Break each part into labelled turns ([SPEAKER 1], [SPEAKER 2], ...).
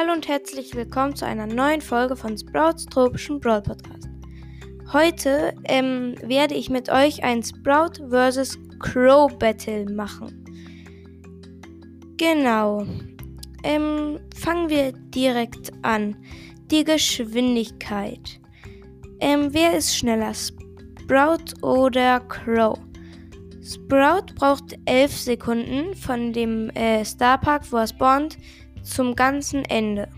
[SPEAKER 1] Hallo und herzlich willkommen zu einer neuen Folge von Sprouts tropischen Brawl Podcast. Heute ähm, werde ich mit euch ein Sprout vs. Crow Battle machen. Genau. Ähm, fangen wir direkt an. Die Geschwindigkeit. Ähm, wer ist schneller? Sprout oder Crow? Sprout braucht 11 Sekunden von dem äh, Starpark, wo er spawnt, zum ganzen Ende.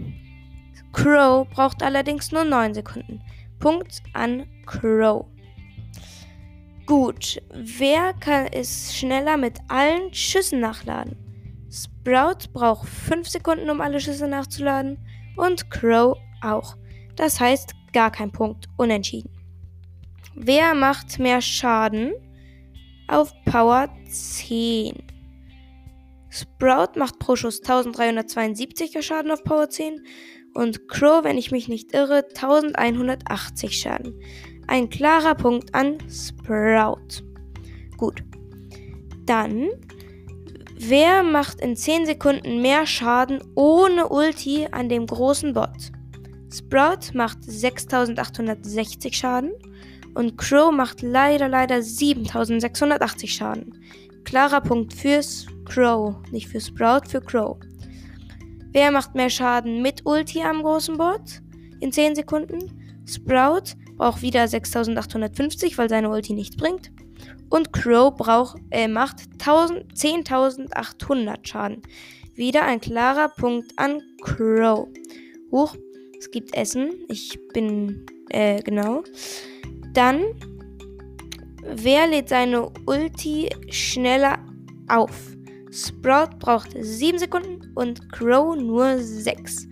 [SPEAKER 1] Crow braucht allerdings nur 9 Sekunden. Punkt an Crow. Gut, wer kann es schneller mit allen Schüssen nachladen? Sprout braucht 5 Sekunden, um alle Schüsse nachzuladen und Crow auch. Das heißt gar kein Punkt, unentschieden. Wer macht mehr Schaden? Auf Power 10. Sprout macht pro Schuss 1372er Schaden auf Power 10 und Crow, wenn ich mich nicht irre, 1180 Schaden. Ein klarer Punkt an Sprout. Gut. Dann, wer macht in 10 Sekunden mehr Schaden ohne Ulti an dem großen Bot? Sprout macht 6860 Schaden und Crow macht leider, leider 7680 Schaden. Klarer Punkt fürs Crow. Nicht für Sprout, für Crow. Wer macht mehr Schaden mit Ulti am großen Bot? In 10 Sekunden. Sprout braucht wieder 6850, weil seine Ulti nichts bringt. Und Crow braucht, äh, macht 10.800 Schaden. Wieder ein klarer Punkt an Crow. Huch, es gibt Essen. Ich bin, äh, genau. Dann Wer lädt seine Ulti schneller auf? Sprout braucht 7 Sekunden und Crow nur 6.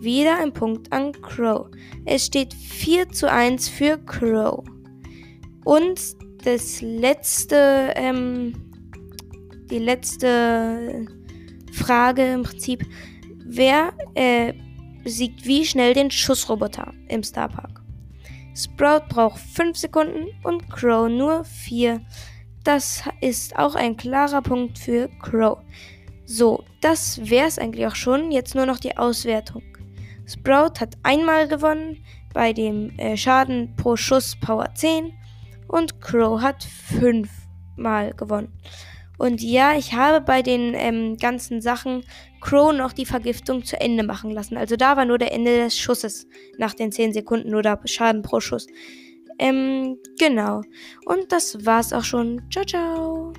[SPEAKER 1] Wieder ein Punkt an Crow. Es steht 4 zu 1 für Crow. Und das letzte, ähm, die letzte Frage im Prinzip, wer äh, besiegt wie schnell den Schussroboter im Starpark? Sprout braucht 5 Sekunden und Crow nur 4. Das ist auch ein klarer Punkt für Crow. So, das wäre es eigentlich auch schon. Jetzt nur noch die Auswertung. Sprout hat einmal gewonnen bei dem äh, Schaden pro Schuss Power 10 und Crow hat 5 Mal gewonnen. Und ja, ich habe bei den ähm, ganzen Sachen Crow noch die Vergiftung zu Ende machen lassen. Also da war nur der Ende des Schusses nach den 10 Sekunden oder Schaden pro Schuss. Ähm, genau. Und das war's auch schon. Ciao, ciao.